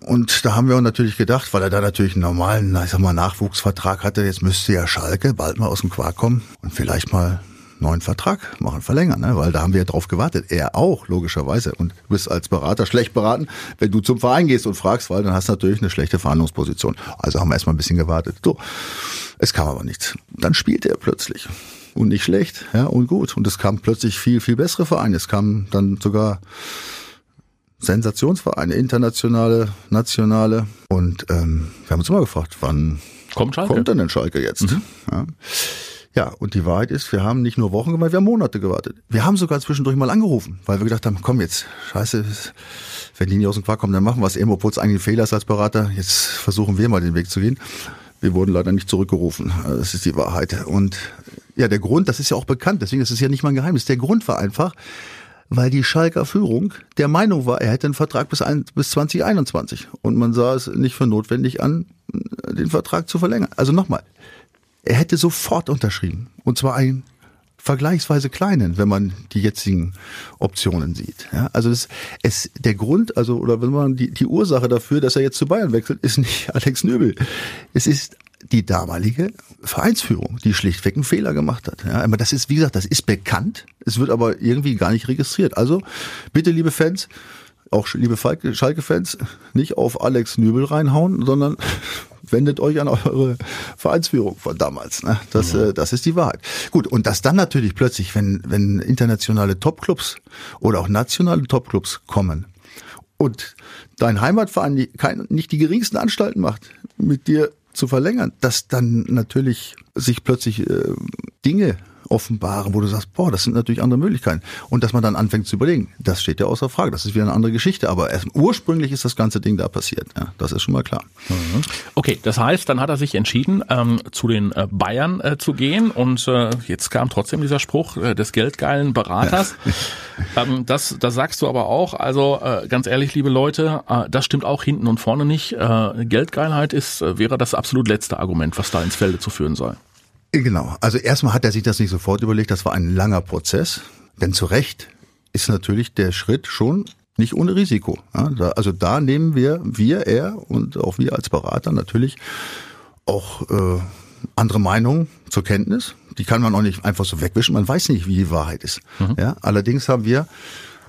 Und da haben wir uns natürlich gedacht, weil er da natürlich einen normalen, ich sag mal, Nachwuchsvertrag hatte, jetzt müsste ja Schalke bald mal aus dem Quark kommen und vielleicht mal neuen Vertrag machen, verlängern, ne? weil da haben wir ja drauf gewartet. Er auch, logischerweise. Und du bist als Berater schlecht beraten, wenn du zum Verein gehst und fragst, weil dann hast du natürlich eine schlechte Verhandlungsposition. Also haben wir erstmal ein bisschen gewartet. So, es kam aber nichts. Dann spielte er plötzlich. Und nicht schlecht, ja, und gut. Und es kam plötzlich viel, viel bessere Vereine. Es kamen dann sogar Sensationsvereine, internationale, nationale. Und ähm, wir haben uns immer gefragt, wann kommt, Schalke? kommt denn, denn Schalke jetzt? Mhm. Ja. Ja, und die Wahrheit ist, wir haben nicht nur Wochen gewartet, wir haben Monate gewartet. Wir haben sogar zwischendurch mal angerufen, weil wir gedacht haben, komm jetzt, scheiße, wenn die nicht aus dem Quark kommen, dann machen wir es eben, obwohl es eigentlich ein Fehler ist als Berater. Jetzt versuchen wir mal den Weg zu gehen. Wir wurden leider nicht zurückgerufen. Das ist die Wahrheit. Und ja, der Grund, das ist ja auch bekannt, deswegen ist es ja nicht mal ein Geheimnis. Der Grund war einfach, weil die Schalker Führung der Meinung war, er hätte einen Vertrag bis, ein, bis 2021. Und man sah es nicht für notwendig an, den Vertrag zu verlängern. Also nochmal, er hätte sofort unterschrieben. Und zwar einen vergleichsweise kleinen, wenn man die jetzigen Optionen sieht. Ja, also das, es, der Grund, also oder wenn man die, die Ursache dafür, dass er jetzt zu Bayern wechselt, ist nicht Alex Nöbel. Es ist die damalige Vereinsführung, die schlichtweg einen Fehler gemacht hat. Ja, aber das ist, wie gesagt, das ist bekannt. Es wird aber irgendwie gar nicht registriert. Also bitte, liebe Fans, auch liebe Schalke-Fans, nicht auf Alex Nübel reinhauen, sondern wendet euch an eure Vereinsführung von damals. Ne? Das, ja. äh, das ist die Wahrheit. Gut, und dass dann natürlich plötzlich, wenn, wenn internationale Topclubs oder auch nationale Topclubs kommen und dein Heimatverein die, kein, nicht die geringsten Anstalten macht, mit dir zu verlängern, dass dann natürlich sich plötzlich äh, Dinge offenbaren, wo du sagst, boah, das sind natürlich andere Möglichkeiten. Und dass man dann anfängt zu überlegen, das steht ja außer Frage. Das ist wieder eine andere Geschichte. Aber erst, ursprünglich ist das ganze Ding da passiert. Ja, das ist schon mal klar. Mhm. Okay, das heißt, dann hat er sich entschieden, ähm, zu den äh, Bayern äh, zu gehen. Und äh, jetzt kam trotzdem dieser Spruch äh, des geldgeilen Beraters. Ja. ähm, das, das sagst du aber auch. Also äh, ganz ehrlich, liebe Leute, das stimmt auch hinten und vorne nicht. Geldgeilheit ist, wäre das absolut letzte Argument, was da ins Felde zu führen soll. Genau. Also erstmal hat er sich das nicht sofort überlegt. Das war ein langer Prozess. Denn zu Recht ist natürlich der Schritt schon nicht ohne Risiko. also da nehmen wir, wir, er und auch wir als Berater natürlich auch äh, andere Meinungen zur Kenntnis. Die kann man auch nicht einfach so wegwischen. Man weiß nicht, wie die Wahrheit ist. Mhm. Ja, allerdings haben wir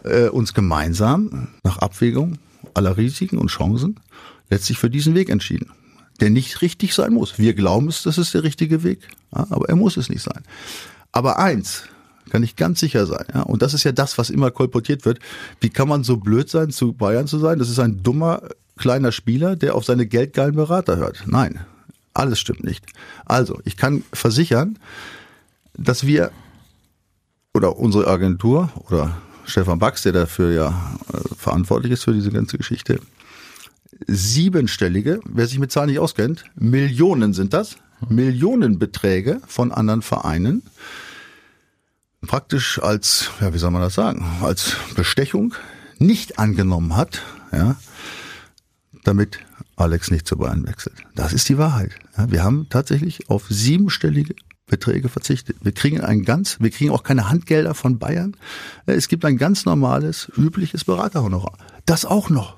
äh, uns gemeinsam nach Abwägung aller Risiken und Chancen letztlich für diesen Weg entschieden der nicht richtig sein muss. Wir glauben es, das ist der richtige Weg, ja, aber er muss es nicht sein. Aber eins kann ich ganz sicher sein, ja, und das ist ja das, was immer kolportiert wird. Wie kann man so blöd sein, zu Bayern zu sein? Das ist ein dummer kleiner Spieler, der auf seine geldgeilen Berater hört. Nein, alles stimmt nicht. Also, ich kann versichern, dass wir oder unsere Agentur oder Stefan Bax, der dafür ja äh, verantwortlich ist für diese ganze Geschichte, siebenstellige, wer sich mit Zahlen nicht auskennt, Millionen sind das, Millionenbeträge von anderen Vereinen praktisch als, ja, wie soll man das sagen, als Bestechung nicht angenommen hat, ja, damit Alex nicht zu Bayern wechselt. Das ist die Wahrheit. Ja, wir haben tatsächlich auf siebenstellige Beträge verzichtet. Wir kriegen ein ganz, wir kriegen auch keine Handgelder von Bayern. Es gibt ein ganz normales, übliches Beraterhonorar. Das auch noch.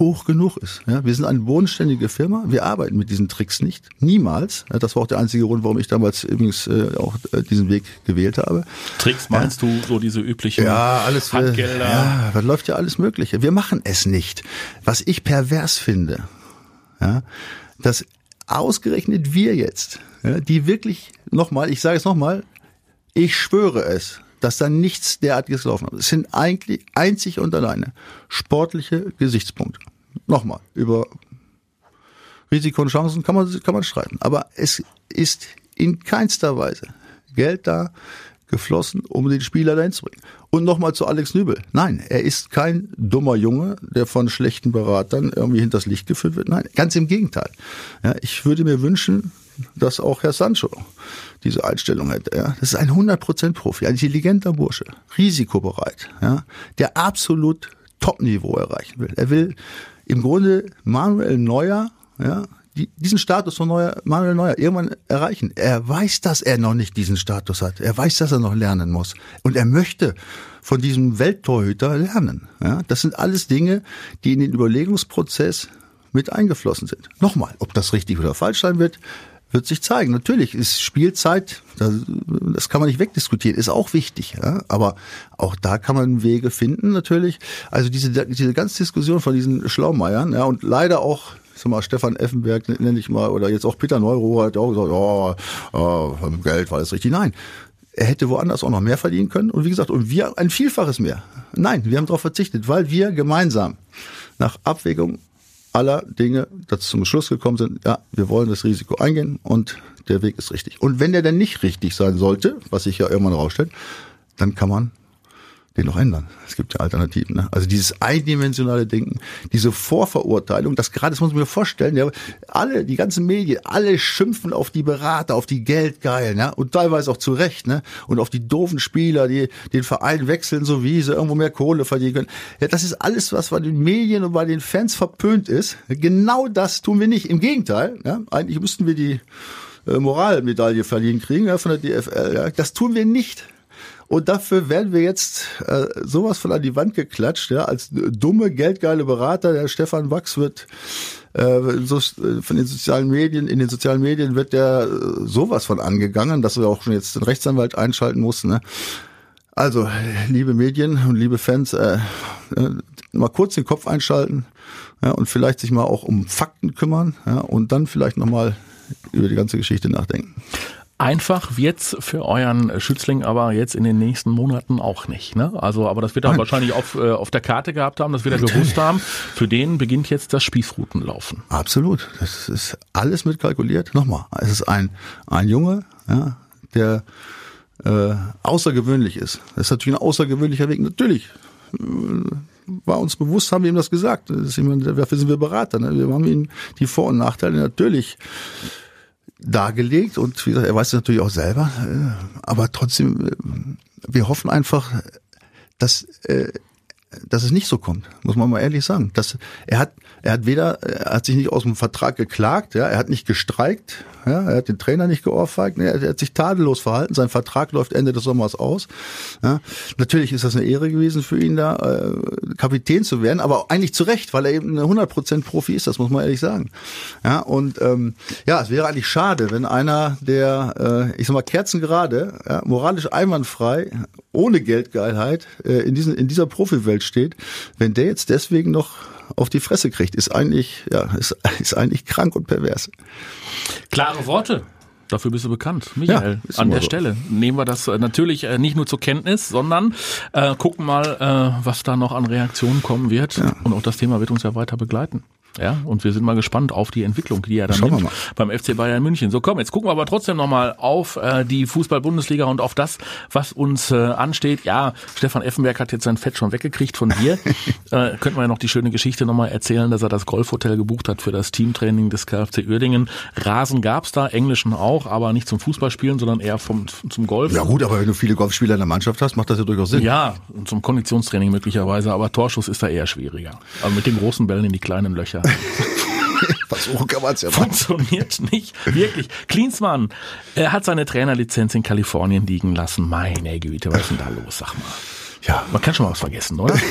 Hoch genug ist. Ja, wir sind eine bodenständige Firma. Wir arbeiten mit diesen Tricks nicht. Niemals. Ja, das war auch der einzige Grund, warum ich damals übrigens äh, auch äh, diesen Weg gewählt habe. Tricks meinst ja. du so diese üblichen ja, alles, Handgelder? Ja, da läuft ja alles Mögliche. Wir machen es nicht. Was ich pervers finde, ja, dass ausgerechnet wir jetzt, ja, die wirklich nochmal, ich sage es nochmal, ich schwöre es, dass da nichts derartiges gelaufen ist. Es sind eigentlich einzig und alleine sportliche Gesichtspunkte. Nochmal, über Risiko und Chancen kann man, kann man streiten. Aber es ist in keinster Weise Geld da geflossen, um den Spieler dahin zu bringen. Und nochmal zu Alex Nübel. Nein, er ist kein dummer Junge, der von schlechten Beratern irgendwie hinters Licht geführt wird. Nein, ganz im Gegenteil. Ja, ich würde mir wünschen, dass auch Herr Sancho diese Einstellung hätte. Ja. Das ist ein 100% Profi, ein intelligenter Bursche, risikobereit, ja, der absolut Top-Niveau erreichen will. Er will im Grunde Manuel Neuer, ja, die, diesen Status von Neuer, Manuel Neuer irgendwann erreichen. Er weiß, dass er noch nicht diesen Status hat. Er weiß, dass er noch lernen muss. Und er möchte von diesem Welttorhüter lernen. Ja, das sind alles Dinge, die in den Überlegungsprozess mit eingeflossen sind. Nochmal, ob das richtig oder falsch sein wird, wird sich zeigen. Natürlich ist Spielzeit, das kann man nicht wegdiskutieren, ist auch wichtig. Ja? Aber auch da kann man Wege finden, natürlich. Also diese, diese ganze Diskussion von diesen Schlaumeiern, ja, und leider auch sag mal, Stefan Effenberg nenne ich mal, oder jetzt auch Peter Neuro hat auch gesagt, oh, oh, Geld war das richtig. Nein, er hätte woanders auch noch mehr verdienen können. Und wie gesagt, und wir ein Vielfaches mehr. Nein, wir haben darauf verzichtet, weil wir gemeinsam nach Abwägung aller Dinge dazu zum Schluss gekommen sind, ja, wir wollen das Risiko eingehen und der Weg ist richtig. Und wenn der dann nicht richtig sein sollte, was sich ja irgendwann rausstellt, dann kann man den noch ändern. Es gibt ja Alternativen. Ne? Also dieses eindimensionale Denken, diese Vorverurteilung, das gerade, das muss man mir vorstellen, ja, alle, die ganzen Medien, alle schimpfen auf die Berater, auf die Geldgeilen, ja, und teilweise auch zu Recht, ne, und auf die doofen Spieler, die den Verein wechseln, so wie sie irgendwo mehr Kohle verdienen können. Ja, das ist alles, was bei den Medien und bei den Fans verpönt ist. Genau das tun wir nicht. Im Gegenteil, ja, eigentlich müssten wir die äh, Moralmedaille verliehen kriegen ja, von der DFL. Ja. Das tun wir nicht. Und dafür werden wir jetzt äh, sowas von an die Wand geklatscht, ja, als dumme, geldgeile Berater. Der Stefan Wachs wird äh, so, äh, von den sozialen Medien, in den sozialen Medien wird der äh, sowas von angegangen, dass wir auch schon jetzt den Rechtsanwalt einschalten mussten. Ne? Also, liebe Medien und liebe Fans, äh, äh, mal kurz den Kopf einschalten ja, und vielleicht sich mal auch um Fakten kümmern ja, und dann vielleicht nochmal über die ganze Geschichte nachdenken. Einfach wird's für euren Schützling aber jetzt in den nächsten Monaten auch nicht. Ne? Also, aber das wird er wahrscheinlich auf, äh, auf der Karte gehabt haben, das wird er gewusst haben. Für den beginnt jetzt das Spießrutenlaufen. Absolut. Das ist alles mitkalkuliert. Nochmal, es ist ein, ein Junge, ja, der äh, außergewöhnlich ist. Das ist natürlich ein außergewöhnlicher Weg. Natürlich äh, war uns bewusst, haben wir ihm das gesagt. Das ist jemand, dafür sind wir Berater. Ne? Wir haben ihm die Vor- und Nachteile natürlich dargelegt und wie gesagt, er weiß es natürlich auch selber, äh, aber trotzdem, äh, wir hoffen einfach, dass, äh, dass es nicht so kommt, muss man mal ehrlich sagen. Dass, er hat, er hat weder, er hat sich nicht aus dem Vertrag geklagt, ja, er hat nicht gestreikt, ja, er hat den Trainer nicht geohrfeigt, nee, er hat sich tadellos verhalten. Sein Vertrag läuft Ende des Sommers aus. Ja. Natürlich ist das eine Ehre gewesen für ihn, da äh, Kapitän zu werden, aber eigentlich zu Recht, weil er eben eine 100% Profi ist, das muss man ehrlich sagen. Ja, und ähm, ja, es wäre eigentlich schade, wenn einer, der, äh, ich sag mal, kerzengerade, ja, moralisch einwandfrei, ohne Geldgeilheit äh, in, diesen, in dieser Profiwelt steht, wenn der jetzt deswegen noch auf die Fresse kriegt, ist eigentlich, ja, ist, ist eigentlich krank und pervers. Klare Worte. Dafür bist du bekannt, Michael. Ja, an der so. Stelle nehmen wir das äh, natürlich äh, nicht nur zur Kenntnis, sondern äh, gucken mal, äh, was da noch an Reaktionen kommen wird. Ja. Und auch das Thema wird uns ja weiter begleiten. Ja, und wir sind mal gespannt auf die Entwicklung, die er dann Schauen nimmt beim FC Bayern München. So, komm, jetzt gucken wir aber trotzdem nochmal auf äh, die Fußball-Bundesliga und auf das, was uns äh, ansteht. Ja, Stefan Effenberg hat jetzt sein Fett schon weggekriegt von dir. äh, könnten wir ja noch die schöne Geschichte nochmal erzählen, dass er das Golfhotel gebucht hat für das Teamtraining des KfC Uerdingen. Rasen gab's da, englischen auch, aber nicht zum Fußballspielen, sondern eher vom, zum Golf. Ja gut, aber wenn du viele Golfspieler in der Mannschaft hast, macht das ja durchaus Sinn. Ja, zum Konditionstraining möglicherweise, aber Torschuss ist da eher schwieriger. Also mit den großen Bällen in die kleinen Löcher. Versuchen kann man es ja machen. Funktioniert nicht. Wirklich. Klinsmann er hat seine Trainerlizenz in Kalifornien liegen lassen. Meine Güte, was ist denn da los, sag mal. Ja. Man kann schon mal was vergessen, oder?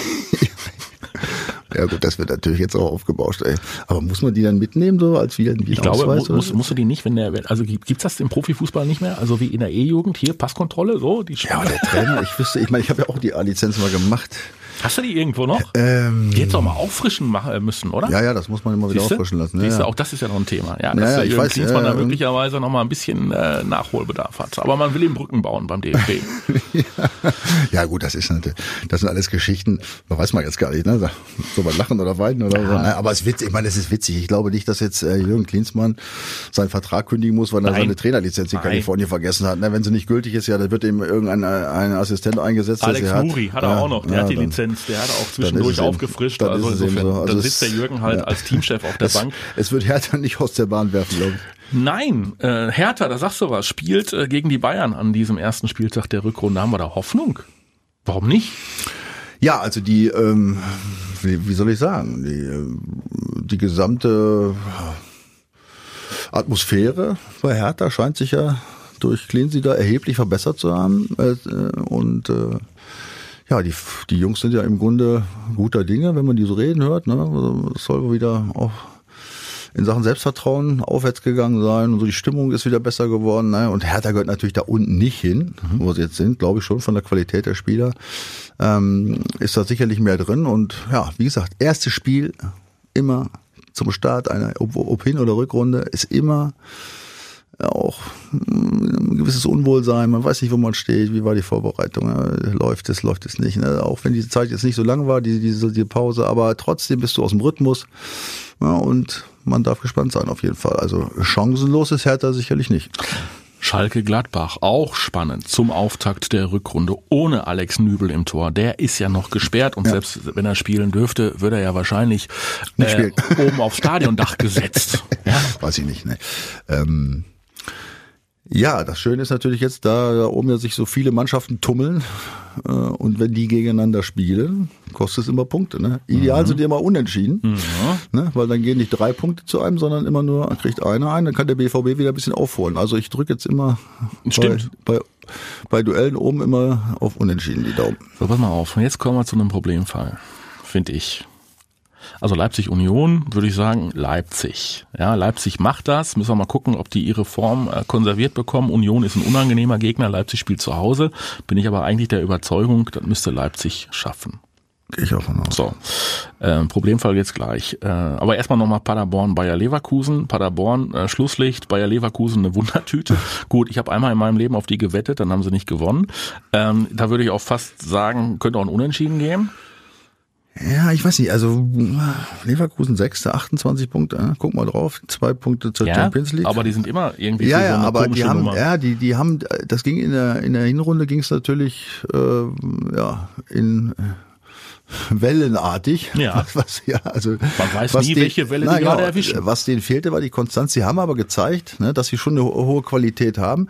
Ja gut, das wird natürlich jetzt auch aufgebauscht. Ey. Aber muss man die dann mitnehmen so als wie, wie Ich glaube, mu muss, musst du die nicht, wenn der, also gibt's das im Profifußball nicht mehr? Also wie in der E-Jugend hier Passkontrolle, so die Ja, aber der Trainer, ich wüsste, ich meine, ich habe ja auch die A-Lizenz mal gemacht. Hast du die irgendwo noch? Ähm, Die hättest du auch mal auffrischen machen müssen, oder? ja, ja, das muss man immer wieder Siehste? auffrischen lassen. Ja, Siehste, ja. auch das ist ja noch ein Thema. Ja, Ja, dass ja, der ich weiß, Klinsmann ja, da ja. möglicherweise noch mal ein bisschen äh, Nachholbedarf hat. Aber man will ihm Brücken bauen beim DFB. Ja gut, das ist natürlich, das sind alles Geschichten, da weiß man jetzt gar nicht, ne? Soll man lachen oder weinen oder so. Aber es ist witzig, ich meine, es ist witzig. Ich glaube nicht, dass jetzt äh, Jürgen Klinsmann seinen Vertrag kündigen muss, weil er Nein. seine Trainerlizenz in Nein. Kalifornien vergessen hat. Ne? Wenn sie nicht gültig ist, ja, dann wird ihm irgendein äh, ein Assistent eingesetzt. Alex sie hat. Muri hat er Ja, auch noch. Der ja, hat die dann- Lizenz. Der hat auch zwischendurch aufgefrischt. dann Also insofern, so. Also dann sitzt der Jürgen halt ja. als Teamchef auf der Es, Bank. es wird Hertha nicht aus der Bahn werfen, glaube ich. Nein, äh, Hertha, da sagst du was, spielt äh, gegen die Bayern an diesem ersten Spieltag der Rückrunde. Haben wir da Hoffnung? Warum nicht? Ja, also die, ähm, wie, wie soll ich sagen, die, ähm, die gesamte Atmosphäre bei Hertha scheint sich ja durch Cleansey da erheblich verbessert zu haben. Äh, und äh, ja, die, die Jungs sind ja im Grunde guter Dinge, wenn man die so reden hört. Ne? Also Es soll wieder auch in Sachen Selbstvertrauen aufwärts gegangen sein und so die Stimmung ist wieder besser geworden. Ne? Und Hertha gehört natürlich da unten nicht hin, wo sie jetzt sind, glaube ich schon von der Qualität der Spieler. Ähm, ist da sicherlich mehr drin. Und ja, wie gesagt, erstes Spiel immer zum Start einer, ob, ob Hin- oder Rückrunde, ist immer auch ein gewisses Unwohlsein, man weiß nicht, wo man steht, wie war die Vorbereitung, ja, läuft es, läuft es nicht. Ne? Auch wenn die Zeit jetzt nicht so lang war, die, diese die Pause, aber trotzdem bist du aus dem Rhythmus ja, und man darf gespannt sein auf jeden Fall. Also chancenlos ist Hertha sicherlich nicht. Schalke Gladbach, auch spannend zum Auftakt der Rückrunde ohne Alex Nübel im Tor. Der ist ja noch gesperrt und selbst wenn er spielen dürfte, würde er ja wahrscheinlich Nicht äh, oben aufs Stadiondach gesetzt. Ja. Weiß ich nicht. Ne? Ähm, ja, das Schöne ist natürlich jetzt, da, da oben ja sich so viele Mannschaften tummeln äh, und wenn die gegeneinander spielen, kostet es immer Punkte. Ne? Ideal sind die immer unentschieden, ne? weil dann gehen nicht drei Punkte zu einem, sondern immer nur kriegt einer ein, dann kann der BVB wieder ein bisschen aufholen. Also ich drücke jetzt immer bei, bei, bei Duellen oben immer auf Unentschieden die Daumen. So, pass mal auf. Und jetzt kommen wir zu einem Problemfall, finde ich. Also Leipzig Union, würde ich sagen, Leipzig. Ja, Leipzig macht das. Müssen wir mal gucken, ob die ihre Form äh, konserviert bekommen. Union ist ein unangenehmer Gegner. Leipzig spielt zu Hause. Bin ich aber eigentlich der Überzeugung, das müsste Leipzig schaffen. Gehe ich auch von aus. So, äh, Problemfall jetzt gleich. Äh, aber erstmal nochmal Paderborn, Bayer Leverkusen. Paderborn, äh, Schlusslicht, Bayer Leverkusen eine Wundertüte. Gut, ich habe einmal in meinem Leben auf die gewettet, dann haben sie nicht gewonnen. Ähm, da würde ich auch fast sagen, könnte auch ein Unentschieden geben. Ja, ich weiß nicht, also Leverkusen 6. 28 Punkte, äh, guck mal drauf, zwei Punkte zur Ja, Champions League. aber die sind immer irgendwie Ja, so ja, eine aber die haben, Nummer. ja, die, die haben, das ging in der, in der Hinrunde ging es natürlich, äh, ja, in äh, wellenartig. Ja. Was, was, ja, also, Man weiß was nie, den- welche Welle die na, gerade erwischen. Was denen fehlte, war die Konstanz. Sie haben aber gezeigt, ne, dass sie schon eine ho- hohe Qualität haben.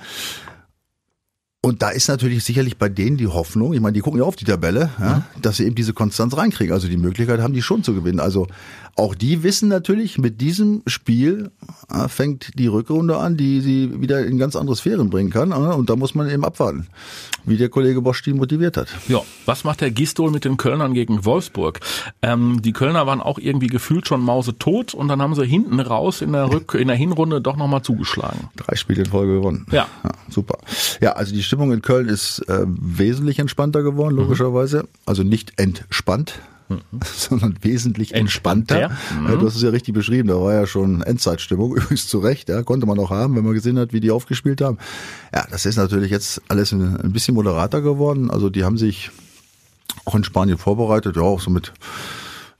Und da ist natürlich sicherlich bei denen die Hoffnung, ich meine, die gucken ja auf die Tabelle, ja, dass sie eben diese Konstanz reinkriegen. Also die Möglichkeit haben die schon zu gewinnen. Also auch die wissen natürlich, mit diesem Spiel ja, fängt die Rückrunde an, die sie wieder in ganz andere Sphären bringen kann. ja, Und da muss man eben abwarten, wie der Kollege Bosch die motiviert hat. Ja, was macht der Gistol mit den Kölnern gegen Wolfsburg? Ähm, die Kölner waren auch irgendwie gefühlt schon mausetot und dann haben sie hinten raus in der Rück in der Hinrunde doch nochmal zugeschlagen. Drei Spiele in Folge gewonnen. Ja. super. Ja, also die Stimmung in Köln ist äh, wesentlich entspannter geworden, logischerweise. Also nicht entspannt, sondern wesentlich entspannter. Entspannter. Ja, du hast es ja richtig beschrieben, da war ja schon Endzeitstimmung, übrigens zu Recht, ja, konnte man auch haben, wenn man gesehen hat, wie die aufgespielt haben. Ja, das ist natürlich jetzt alles ein, ein bisschen moderater geworden. Also die haben sich auch in Spanien vorbereitet, ja, auch so mit,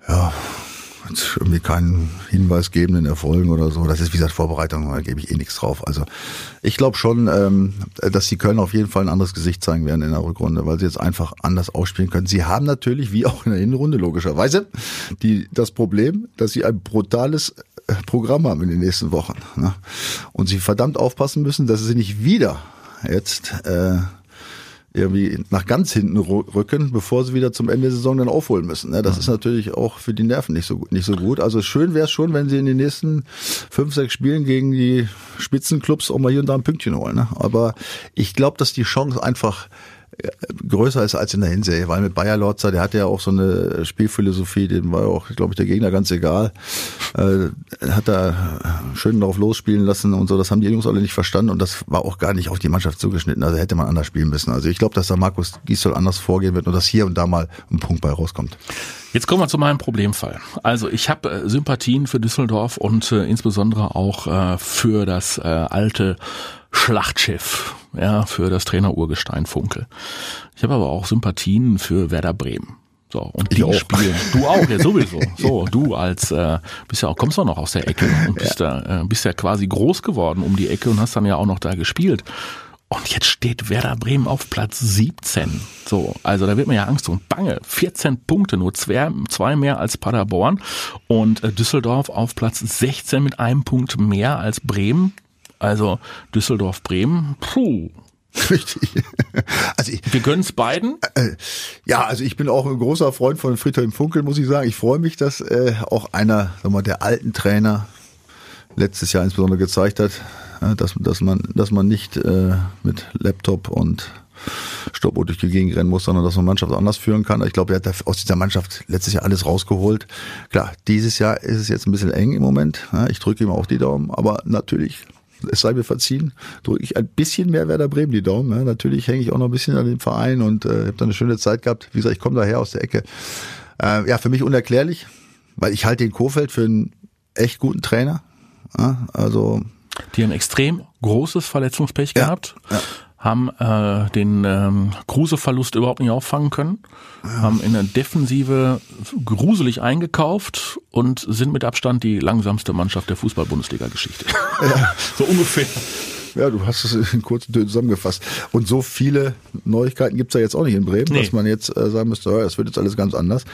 ja, jetzt irgendwie keinen hinweisgebenden Erfolgen oder so. Das ist wie gesagt Vorbereitung, da gebe ich eh nichts drauf. Also ich glaube schon, ähm, dass die Köln auf jeden Fall ein anderes Gesicht zeigen werden in der Rückrunde, weil sie jetzt einfach anders ausspielen können. Sie haben natürlich, wie auch in der Hinrunde logischerweise, die, das Problem, dass sie ein brutales äh, Programm haben in den nächsten Wochen. Ne? Und sie verdammt aufpassen müssen, dass sie nicht wieder jetzt äh, irgendwie nach ganz hinten rücken, bevor sie wieder zum Ende der Saison dann aufholen müssen. ne? Das ist natürlich auch für die Nerven nicht so gut- nicht so gut. Also schön wäre es schon, wenn sie in den nächsten fünf, sechs Spielen gegen die Spitzenclubs auch mal hier und da ein Pünktchen holen. Ne? Aber ich glaube, dass die Chance einfach größer ist als in der Hinserie, weil mit Bayer Lorzer, der hatte ja auch so eine Spielphilosophie, dem war auch, glaube ich, der Gegner ganz egal. Äh, hat da schön darauf losspielen lassen und so, das haben die Jungs alle nicht verstanden und das war auch gar nicht auf die Mannschaft zugeschnitten, also hätte man anders spielen müssen. Also ich glaube, dass da Markus Gisdol anders vorgehen wird und dass hier und da mal ein Punkt bei rauskommt. Jetzt kommen wir zu meinem Problemfall. Also ich habe äh, Sympathien für Düsseldorf und äh, insbesondere auch äh, für das äh, alte Schlachtschiff, ja, für das Trainer Urgestein Funkel. Ich habe aber auch Sympathien für Werder Bremen. So, und die auch. spielen. Du auch, ja sowieso. So, du als äh, bist ja auch, kommst doch noch aus der Ecke und bist da, äh, bist ja quasi groß geworden um die Ecke und hast dann ja auch noch da gespielt. Und jetzt steht Werder Bremen auf Platz 17. So, also da wird mir ja Angst und Bange. 14 Punkte, nur zwei, zwei mehr als Paderborn. Und äh, Düsseldorf auf Platz 16 mit einem Punkt mehr als Bremen. Also Düsseldorf-Bremen, puh. Richtig. Also ich, Wir gönnen's beiden. äh, ja, also ich bin auch ein großer Freund von Friedhelm Funkel, muss ich sagen. Ich freue mich, dass äh, auch einer, sag mal, der alten Trainer letztes Jahr insbesondere gezeigt hat, äh, dass, dass man, dass man nicht äh, mit Laptop und Stoppuhr durch die Gegend rennen muss, sondern dass man Mannschaft anders führen kann. Ich glaube, er hat aus dieser Mannschaft letztes Jahr alles rausgeholt. Klar, dieses Jahr ist es jetzt ein bisschen eng im Moment. Ich drücke ihm auch die Daumen, aber natürlich, es sei mir verziehen, drücke ich ein bisschen mehr Werder Bremen die Daumen. Ja, natürlich hänge ich auch noch ein bisschen an dem Verein und äh, habe da eine schöne Zeit gehabt. Wie gesagt, ich komme daher aus der Ecke. Äh, ja, für mich unerklärlich, weil ich halte den Kofeld für einen echt guten Trainer. Ja, also Die haben extrem großes Verletzungspech Ja, gehabt. Haben äh, den ähm, Kruse-Verlust überhaupt nicht auffangen können, haben in der Defensive gruselig eingekauft und sind mit Abstand die langsamste Mannschaft der Fußball-Bundesliga-Geschichte. so ungefähr. Ja, du hast es in kurzen Tönen zusammengefasst. Und so viele Neuigkeiten gibt's ja jetzt auch nicht in Bremen, Nee. dass man jetzt äh, sagen müsste, ja, es wird jetzt alles ganz anders.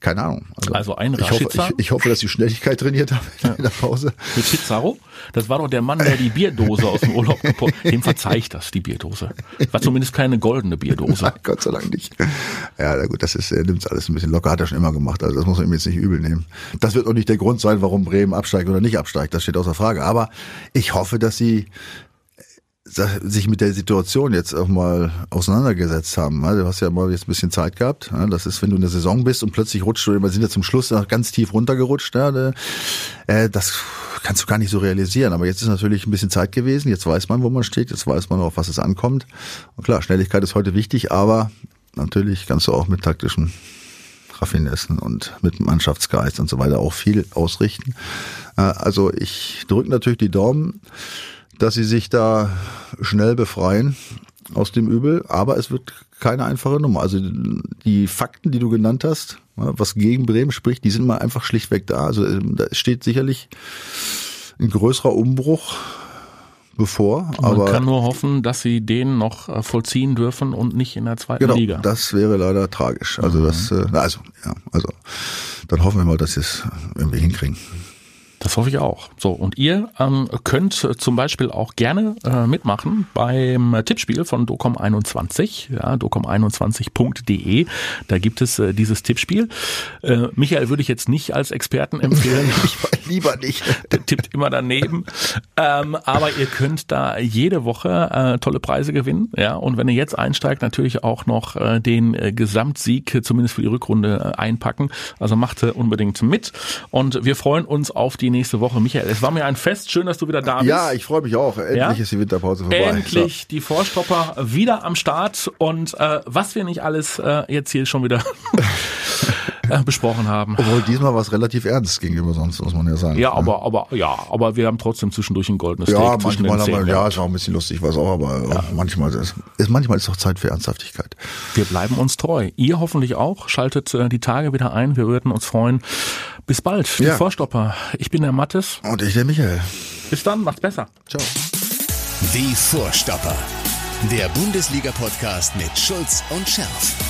Keine Ahnung. Also ein ich hoffe, Rashica? ich, ich hoffe, dass die Schnelligkeit trainiert haben in der Pause. Mit Pizarro? Das war doch der Mann, der die Bierdose aus dem Urlaub gepult Dem verzeih ich das, die Bierdose. War zumindest keine goldene Bierdose. Nein, Gott sei Dank nicht. Ja, na gut, das ist, er nimmt alles ein bisschen locker, hat er schon immer gemacht. Also das muss man ihm jetzt nicht übel nehmen. Das wird auch nicht der Grund sein, warum Bremen absteigt oder nicht absteigt. Das steht außer Frage. Aber ich hoffe, dass sie sich mit der Situation jetzt auch mal auseinandergesetzt haben. Du hast ja mal jetzt ein bisschen Zeit gehabt. Das ist, wenn du in der Saison bist und plötzlich rutscht du, wir sind ja zum Schluss ganz tief runtergerutscht. Äh, das kannst du gar nicht so realisieren. Aber jetzt ist natürlich ein bisschen Zeit gewesen. Jetzt weiß man, wo man steht. Jetzt weiß man, auf was es ankommt. Und klar, Schnelligkeit ist heute wichtig, aber natürlich kannst du auch mit taktischen Raffinessen und mit Mannschaftsgeist und so weiter auch viel ausrichten. Äh, Also ich drücke natürlich die Daumen, dass sie sich da schnell befreien aus dem Übel, aber es wird keine einfache Nummer. Also die Fakten, die du genannt hast, ja, was gegen Bremen spricht, die sind mal einfach schlichtweg da. Also ähm, da steht sicherlich ein größerer Umbruch bevor, Man aber kann nur hoffen, dass sie den noch äh, vollziehen dürfen und nicht in der zweiten Genau, Liga. das wäre leider tragisch. Also das, äh, also ja, also dann hoffen wir mal, dass sie es irgendwie hinkriegen. Das hoffe ich auch. So, und ihr ähm, könnt äh, zum Beispiel auch gerne äh, mitmachen beim Tippspiel von docom21, ja, docom21.de. Da gibt es äh, dieses Tippspiel. Äh, Michael würde ich jetzt nicht als Experten empfehlen. Lieber nicht. Der tippt immer daneben. Ähm, aber ihr könnt da jede Woche äh, tolle Preise gewinnen. Ja, und wenn ihr jetzt einsteigt, natürlich auch noch äh, den äh, Gesamtsieg, zumindest für die Rückrunde, äh, einpacken. Also macht äh, unbedingt mit. Und wir freuen uns auf die nächste Woche. Michael, es war mir ein Fest. Schön, dass du wieder da bist. Ja, ich freue mich auch. Endlich Ja? ist die Winterpause vorbei. Endlich die Vorstopper wieder am Start und äh, was wir nicht alles äh, jetzt hier schon wieder äh, besprochen haben. Obwohl diesmal war es relativ ernst gegenüber sonst, muss man ja sagen. Ja, aber aber ja, aber wir haben trotzdem zwischendurch ein goldenes Ja, Steak zwischen manchmal, den Zähnen. ja, ist auch ein bisschen lustig, was auch, aber äh, manchmal ist, ist manchmal ist auch Zeit für Ernsthaftigkeit. Wir bleiben uns treu. Ihr hoffentlich auch. Schaltet äh, die Tage wieder ein. Wir würden uns freuen. Bis bald. Die Ja. Vorstopper. Ich bin der Mattes. Und ich der Michael. Bis dann. Macht's besser. Ciao. Die Vorstopper. Der Bundesliga-Podcast mit Schulz und Scherf.